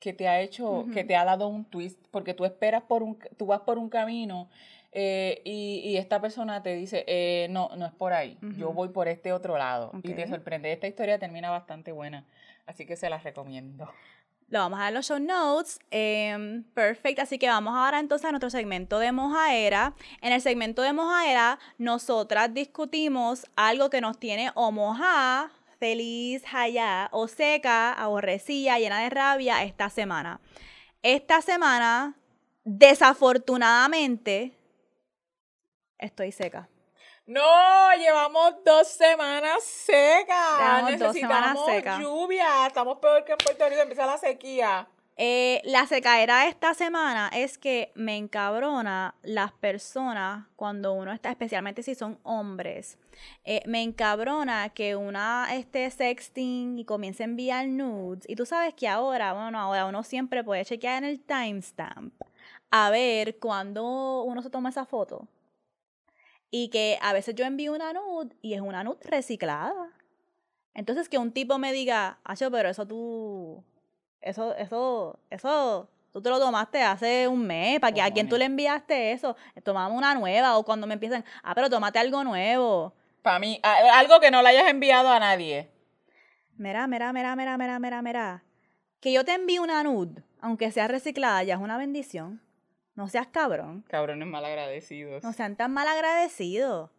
que te ha hecho, que te ha dado un twist, porque tú esperas por un, tú vas por un camino eh, y, y esta persona te dice, eh, no, no es por ahí, yo voy por este otro lado. Y te sorprende, esta historia termina bastante buena, así que se las recomiendo. Lo vamos a dar en los show notes. Em, perfecto. Así que vamos ahora entonces a nuestro segmento de mojaera. En el segmento de mojaera, nosotras discutimos algo que nos tiene o mojada, feliz, jaya, o seca, aborrecida, llena de rabia esta semana. Esta semana, desafortunadamente, estoy seca. No, llevamos dos semanas secas. Llevamos dos semanas Necesitamos secas. lluvia. Estamos peor que en Puerto Rico. Empieza la sequía. Eh, la secaera esta semana es que me encabrona las personas cuando uno está, especialmente si son hombres, eh, me encabrona que una esté sexting y comience a enviar nudes. Y tú sabes que ahora, bueno, ahora uno siempre puede chequear en el timestamp a ver cuándo uno se toma esa foto. Y que a veces yo envío una nude y es una nude reciclada. Entonces que un tipo me diga, Acho, pero eso tú, eso, eso, eso, tú te lo tomaste hace un mes, ¿para que a quién tú le enviaste eso? Tomamos una nueva, o cuando me empiezan, ah, pero tómate algo nuevo. Para mí, a- algo que no le hayas enviado a nadie. Mira, mira, mira, mira, mira, mira, mira. Que yo te envíe una nude, aunque sea reciclada, ya es una bendición. No seas cabrón. Cabrones malagradecidos. No sean tan mal agradecidos.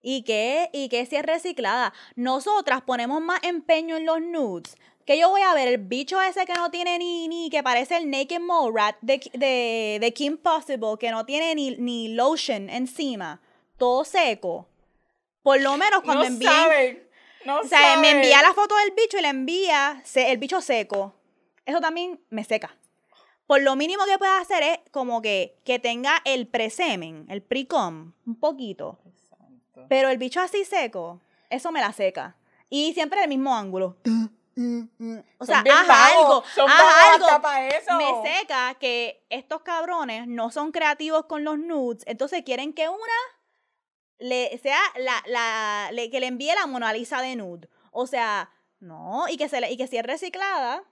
¿Y qué? ¿Y qué si es reciclada? Nosotras ponemos más empeño en los nudes. Que yo voy a ver el bicho ese que no tiene ni, ni que parece el Naked Mole Rat de, de, de Kim Possible, que no tiene ni, ni lotion encima, todo seco. Por lo menos cuando no envíen. saben. No O sea, me envía la foto del bicho y le envía el bicho seco. Eso también me seca. Por lo mínimo que pueda hacer es como que, que tenga el presemen, el pre-com, un poquito. Santo. Pero el bicho así seco, eso me la seca. Y siempre el mismo ángulo. O sea, bien haz vagos, algo, son haz algo. hasta pa' eso. Me seca que estos cabrones no son creativos con los nudes, entonces quieren que una le sea la, la le- que le envíe la Mona Lisa de nude. O sea, no, y que se le- y que si es reciclada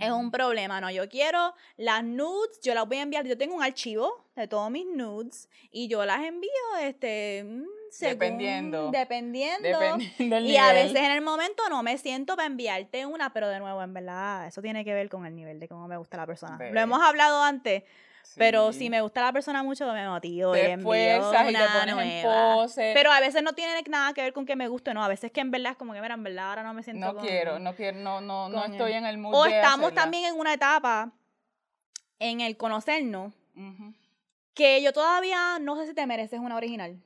es un problema, no. Yo quiero las nudes, yo las voy a enviar, yo tengo un archivo de todos mis nudes y yo las envío este mm, según- Dependiendo. dependiendo Dependiendo del y a veces en el momento no me siento para enviarte una, pero de nuevo, en verdad, eso tiene que ver con el nivel de cómo me gusta la persona. Lo hemos hablado antes, pero si me gusta la persona mucho, me motivo y Te envío esfuerzas y te pones en pose. Pero a veces no tiene nada que ver con que me guste, no. A veces que en verdad es como que, mira, en verdad ahora no me siento No con- quiero, no quiero, no, no, no estoy en el mood O estamos hacerla. también en una etapa en el conocernos que yo todavía no sé si te mereces una original.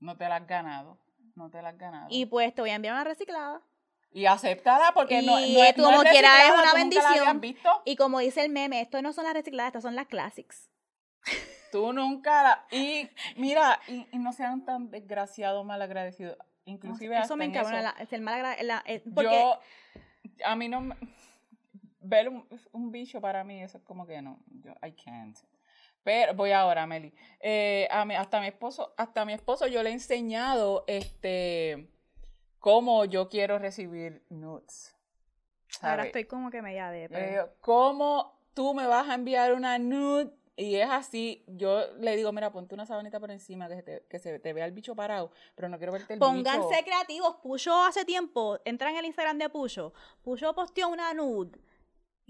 No te la has ganado. No te la has ganado. Y pues te voy a enviar una reciclada. Y aceptada porque no, Y no es, no como es quiera es una bendición. visto. Y como dice el meme, esto no son las recicladas, estas son las classics. Tú nunca la... Y mira, y, y no sean tan desgraciados, malagradecidos. Inclusive eso hasta me en encabrona, eso. la- el mal agra- la- el- porque Yo, a mí no me... Ver un, un bicho para mí, eso es como que no, yo, I can't. Pero voy ahora, Meli. Eh, a mí, hasta mi esposo, hasta mi esposo yo le he enseñado este cómo yo quiero recibir nudes. ahora estoy como que media de... Digo, ¿cómo tú me vas a enviar una nude? Y es así, yo le digo, mira, ponte una sabanita por encima, que se te, que se te vea el bicho parado, pero no quiero verte el Pónganse bicho. creativos. Puyo hace tiempo, entran en el Instagram de Puyo. Puyo posteó una nude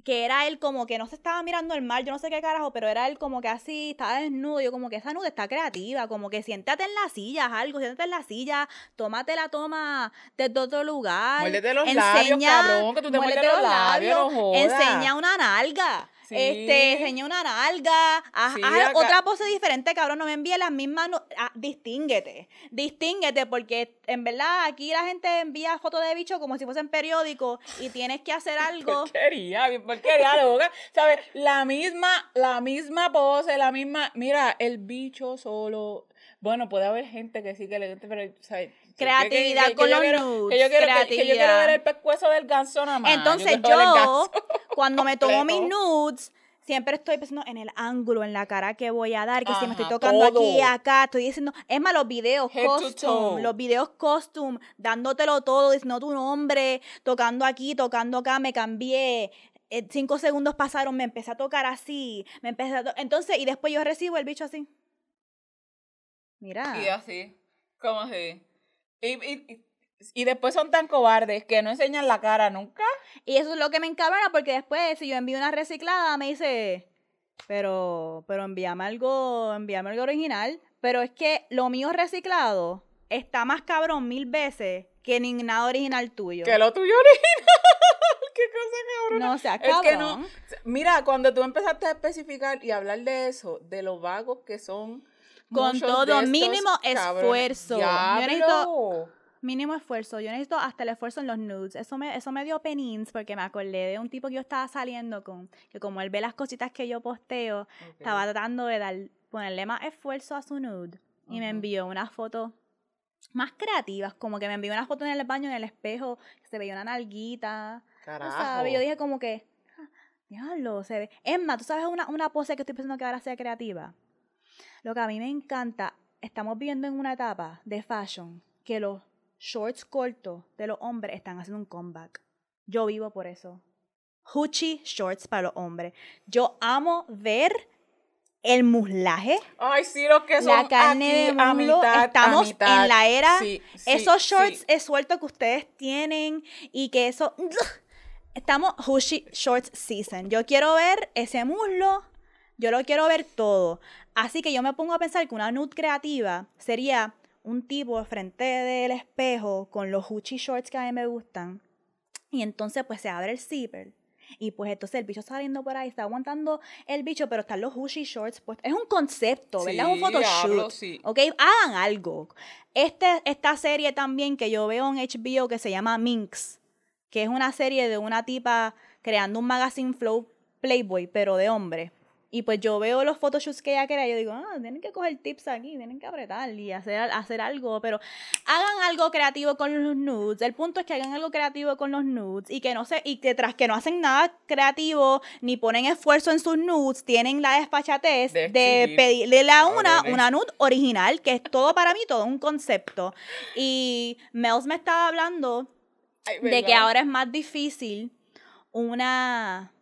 que era él como que no se estaba mirando el mar, yo no sé qué carajo, pero era él como que así, estaba desnudo. Yo como que esa nude está creativa, como que siéntate en la silla, algo, siéntate en la silla, tómate la toma desde otro lugar. Muérdete los labios, cabrón, que tú te muérdete los labios, no. Enseña una nalga. Sí. Este, enseña una nalga, haz, Sí, haz acá- otra pose diferente, cabrón, no me envíes las mismas, nu- ah, distínguete, distínguete, porque en verdad aquí la gente envía fotos de bicho como si fuesen periódicos y tienes que hacer algo. Porquería, bien porquería, loca. ¿Sabes? La misma, la misma pose, la misma. Mira, el bicho solo. Bueno, puede haber gente que sí que le guste, pero. ¿sabes? Creatividad que- que- que con los quiero- nudes, Que yo, quiero, que- que, yo quiero creatividad. ver el pescuezo del ganso nada más. Entonces yo, cuando me tomo mis nudes, siempre estoy pensando en el ángulo, en la cara que voy a dar, que si me estoy Ajá, tocando aquí, todo. acá, estoy diciendo, es más, los videos Head costume, los videos costume, dándotelo todo, diciendo tu nombre, tocando aquí, tocando acá, me cambié. eh, cinco segundos pasaron, me empecé a tocar así, me empecé a to- entonces, y después yo recibo el bicho así. Mira. Y así. ¿Cómo así? Y, y, y, y después son tan cobardes que no enseñan la cara nunca. Y eso es lo que me encabrona porque después si yo envío una reciclada me dice, pero, pero envíame algo, envíame algo original. Pero es que lo mío reciclado está más cabrón mil veces que ni nada original tuyo. Que lo tuyo original. Qué cosa cabrona. No, o sea, Es que cabrón. no. Mira, cuando tú empezaste a especificar y hablar de eso, de los vagos que son con todo, mínimo esfuerzo. Yo necesito mínimo esfuerzo. Yo necesito hasta el esfuerzo en los nudes. Eso me, eso me dio penins porque me acordé de un tipo que yo estaba saliendo con, que como él ve las cositas que yo posteo, estaba tratando de dar, ponerle más esfuerzo a su nude. Y me envió unas fotos más creativas, como que me envió una foto en el baño, en el espejo, que se veía una nalguita. Carajo. Yo dije como que, ah, diablo, se ve. Emma, ¿tú sabes una, una pose que estoy pensando que ahora sea creativa? Lo que a mí me encanta, estamos viviendo en una etapa de fashion que los shorts cortos de los hombres están haciendo un comeback. Yo vivo por eso. Hoochie shorts para los hombres. Yo amo ver el muslaje. Ay, sí, lo que son La carne de muslo. Estamos en la era. esos shorts es suelto que ustedes tienen y que eso. Estamos Hoochie Shorts Season. Yo quiero ver ese muslo. Yo lo quiero ver todo. Así que yo me pongo a pensar que una nude creativa sería un tipo frente del espejo con los Gucci shorts que a mí me gustan. Y entonces pues se abre el zipper. Y pues entonces el bicho saliendo por ahí, está aguantando el bicho, pero están los Gucci shorts. Pues es un concepto, ¿verdad? es un photoshoot. sí. Ok, hagan algo. Este, esta serie también que yo veo en HBO que se llama Minx, que es una serie de una tipa creando un magazine flow Playboy, pero de hombre. Y pues yo veo los photoshoots que ella crea y yo digo, ah, tienen que coger tips aquí, tienen que apretar y hacer, hacer algo, pero hagan algo creativo con los nudes. El punto es que hagan algo creativo con los nudes y que no sé, y que tras que no hacen nada creativo ni ponen esfuerzo en sus nudes, tienen la despachatez de, pedirle a una una nude original, que es todo para mí, todo un concepto. Y Mels me estaba hablando de que ahora es más difícil una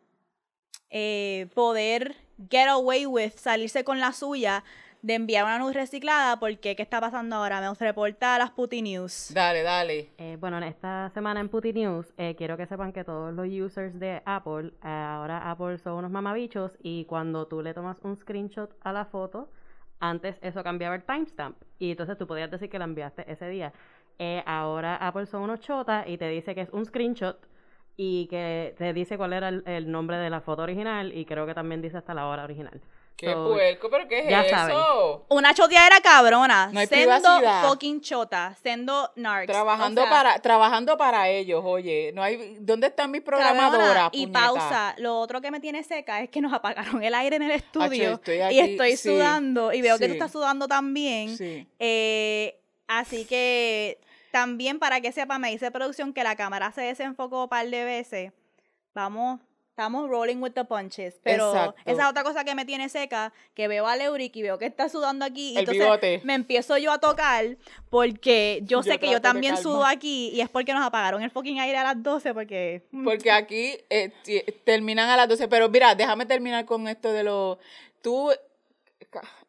eh, poder get away with salirse con la suya de enviar una luz reciclada porque ¿qué está pasando ahora? Me reporta las Putty News. Dale, dale. Eh, bueno, en esta semana en Putty News eh, quiero que sepan que todos los users de Apple, eh, ahora Apple son unos mamabichos y cuando tú le tomas un screenshot a la foto, antes eso cambiaba el timestamp y entonces tú podías decir que la enviaste ese día. ahora Apple son unos chotas y te dice que es un screenshot y que te dice cuál era el, nombre de la foto original y creo que también dice hasta la hora original. Qué puerco, pero ¿qué es eso? Una choteadera cabrona. No hay siendo fucking chota, siendo narcs. Trabajando para trabajando para ellos, oye, no hay ¿dónde están mis programadoras? Y pausa, lo otro que me tiene seca es que nos apagaron el aire en el estudio y estoy sudando y veo que tú estás sudando también. Eh, así que también para que sepa, me dice producción que la cámara se desenfocó un par de veces. Vamos, estamos rolling with the punches. Pero esa es otra cosa que me tiene seca, que veo a Leuric y veo que está sudando aquí. y entonces me empiezo yo a tocar porque yo, sé que yo también sudo aquí y es porque nos apagaron el fucking aire a las 12 porque... Mm. Porque aquí eh, terminan a las 12. Pero mira, déjame terminar con esto de lo... Tú,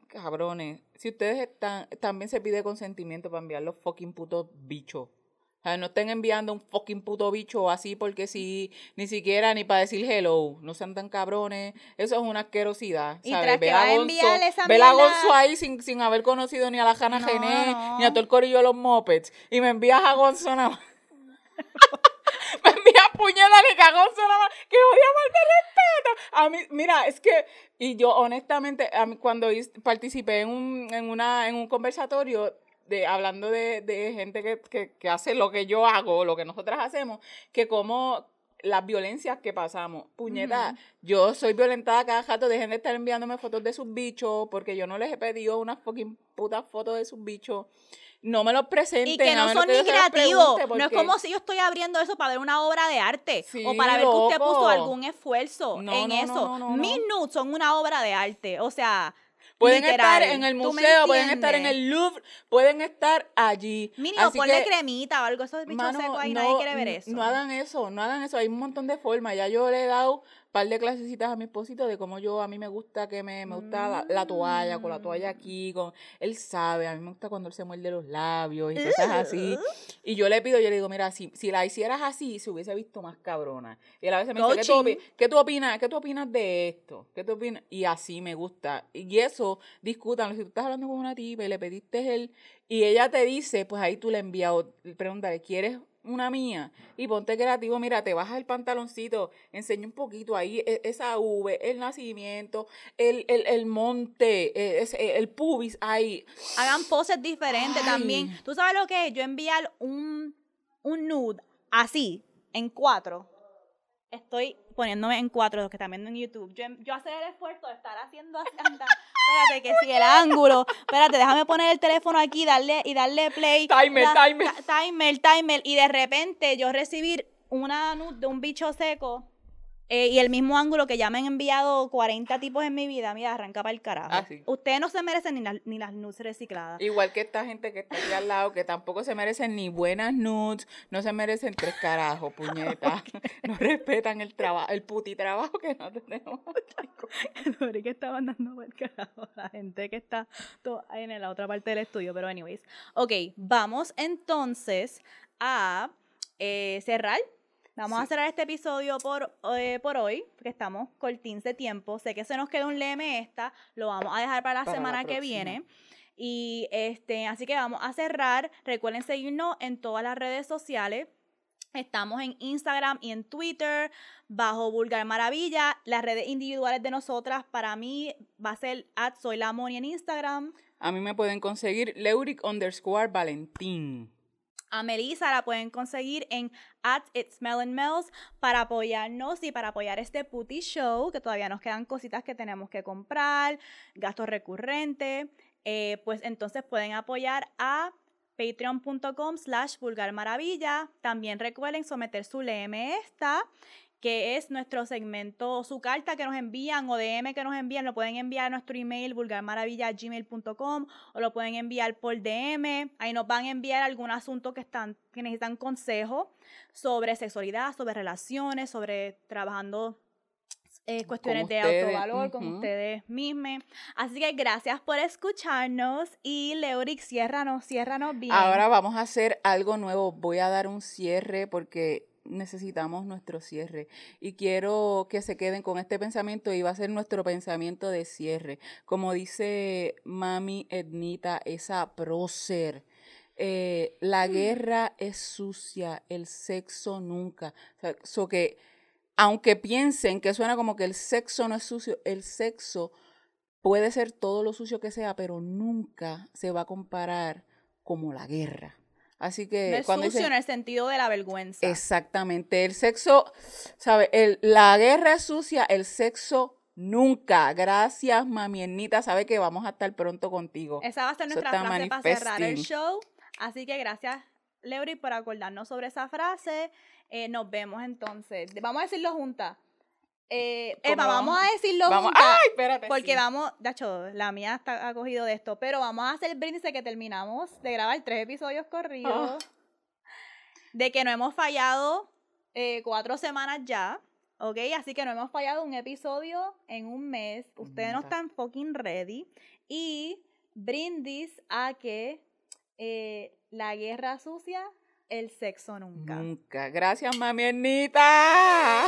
cabrones, si ustedes están, también se pide consentimiento para enviar los fucking putos bichos. O sea, no estén enviando un fucking puto bicho así porque si ni siquiera ni para decir hello, no sean tan cabrones. Eso es una asquerosidad. Y tras que va a enviarle esa Ve a Gonzo ahí sin, sin haber conocido ni a la Jana Gené, ni a todo el corillo de los mopeds. Y me envías a Gonzo nada me puñada que cagón nada que voy a falta respeto. A mí, mira, es que, y yo honestamente, a mí, cuando participé en un, en una, en un conversatorio, de, hablando de, de gente que, que, que, hace lo que yo hago, lo que nosotras hacemos, que como las violencias que pasamos. Puñeta, yo soy violentada cada rato, dejen de estar enviándome fotos de sus bichos, porque yo no les he pedido unas fucking putas fotos de sus bichos no me los presenten. Y que no son ni creativos. No es como si yo estoy abriendo eso para ver una obra de arte o para ver que usted puso algún esfuerzo en eso. Mis nudes son una obra de arte. O sea, Pueden estar en el museo, pueden estar en el Louvre, pueden estar allí. Mínimo, ponle cremita o algo, esos bichos secos ahí, nadie quiere ver eso. No hagan eso, no hagan eso, hay un montón de formas. Ya yo le he dado par de clasecitas a mi esposito de cómo yo, a mí me gusta que me, me gusta la, toalla, con la toalla aquí, con, él sabe, a mí me gusta cuando él se muerde los labios y cosas así. Y yo le pido, yo le digo, mira, si, si la hicieras así, se hubiese visto más cabrona. Y él a veces me dice, ¿qué tú, ¿qué tú, opinas? ¿Qué tú opinas de esto? ¿Qué tú opinas? Y así me gusta. Y eso, discutan, si tú estás hablando con una tipa y le pediste él, y ella te dice, pues ahí tú le envías, pregúntale, ¿quieres una mía y ponte creativo, mira, te bajas el pantaloncito, enseña un poquito ahí e, esa V, el nacimiento, el, el, monte, e, e, el, pubis ahí. Hagan poses diferentes también. ¿Tú sabes lo que es? Yo enviar un, un nude así, en cuatro. Estoy poniéndome en cuatro, los que están viendo en YouTube. Yo, yo hacer el esfuerzo de estar haciendo así, espérate, que si el ángulo, espérate, déjame poner el teléfono aquí darle, y darle play. Timer, timer. Timer, timer, y de repente yo recibir una de un bicho seco eh, y el mismo ángulo que ya me han enviado 40 tipos en mi vida, mira, arranca para el carajo. Ah, Ustedes no se merecen ni, ni las nudes recicladas. Igual que esta gente que está aquí al lado, que tampoco se merecen ni buenas nudes, no se merecen tres carajos, puñetas. no respetan el trabajo, el puti trabajo que no tenemos. el que está mandando el carajo la gente que está en la otra parte del estudio, pero anyways. Ok, vamos entonces a eh, cerrar Vamos a cerrar este episodio por, eh, por hoy, porque estamos cortins de tiempo. Sé que se nos queda un leme esta, lo vamos a dejar para la semana que viene. Y este, así que vamos a cerrar. Recuerden seguirnos en todas las redes sociales. Estamos en Instagram y en Twitter bajo Vulgar Maravilla. Las redes individuales de nosotras para mí va a ser at Soy en Instagram. A mí me pueden conseguir Leuric underscore Valentín. A Melissa la pueden conseguir en at It's Melons para apoyarnos y para apoyar este Putty Show, que todavía nos quedan cositas que tenemos que comprar, gastos recurrentes. Eh, pues entonces pueden apoyar a patreon.com slash vulgarmaravilla. También recuerden someter su LM esta que es nuestro segmento, su carta que nos envían o DM que nos envían, lo pueden enviar a nuestro email vulgarmaravilla.gmail.com o lo pueden enviar por DM. Ahí nos van a enviar algún asunto que, están, que necesitan consejo sobre sexualidad, sobre relaciones, sobre trabajando eh, cuestiones de autovalor con ustedes mismos. Así que gracias por escucharnos y Leorix, ciérranos, ciérranos bien. Ahora vamos a hacer algo nuevo. Voy a dar un cierre porque necesitamos nuestro cierre. Y quiero que se queden con este pensamiento y va a ser nuestro pensamiento de cierre. Como dice Mami Ednita, esa prócer. Eh, la mm. guerra es sucia, el sexo nunca. O que, aunque piensen que suena como que el sexo no es sucio, el sexo puede ser todo lo sucio que sea, pero nunca se va a comparar como la guerra. Así que. No cuando sucio en el sentido de la vergüenza. Exactamente. El sexo, ¿sabe? El, la guerra es sucia, el sexo nunca. Gracias, mamienita. Sabe que vamos a estar pronto contigo. Esa va a ser nuestra frase para cerrar el show. Así que gracias, Leury, por acordarnos sobre esa frase. Eh, nos vemos entonces. Vamos a decirlo juntas. Eh, Eva, vamos a decirlo vamos, ay, espérate, porque vamos, de hecho, la mía está ha cogido de esto, pero vamos a hacer el brindis de que terminamos de grabar tres episodios corridos, ah. de que no hemos fallado eh, cuatro semanas ya, ¿ok? Así que no hemos fallado un episodio en un mes, ustedes no están fucking ready, y brindis a que eh, la guerra sucia, el sexo nunca. Nunca. Gracias, mami Ernita.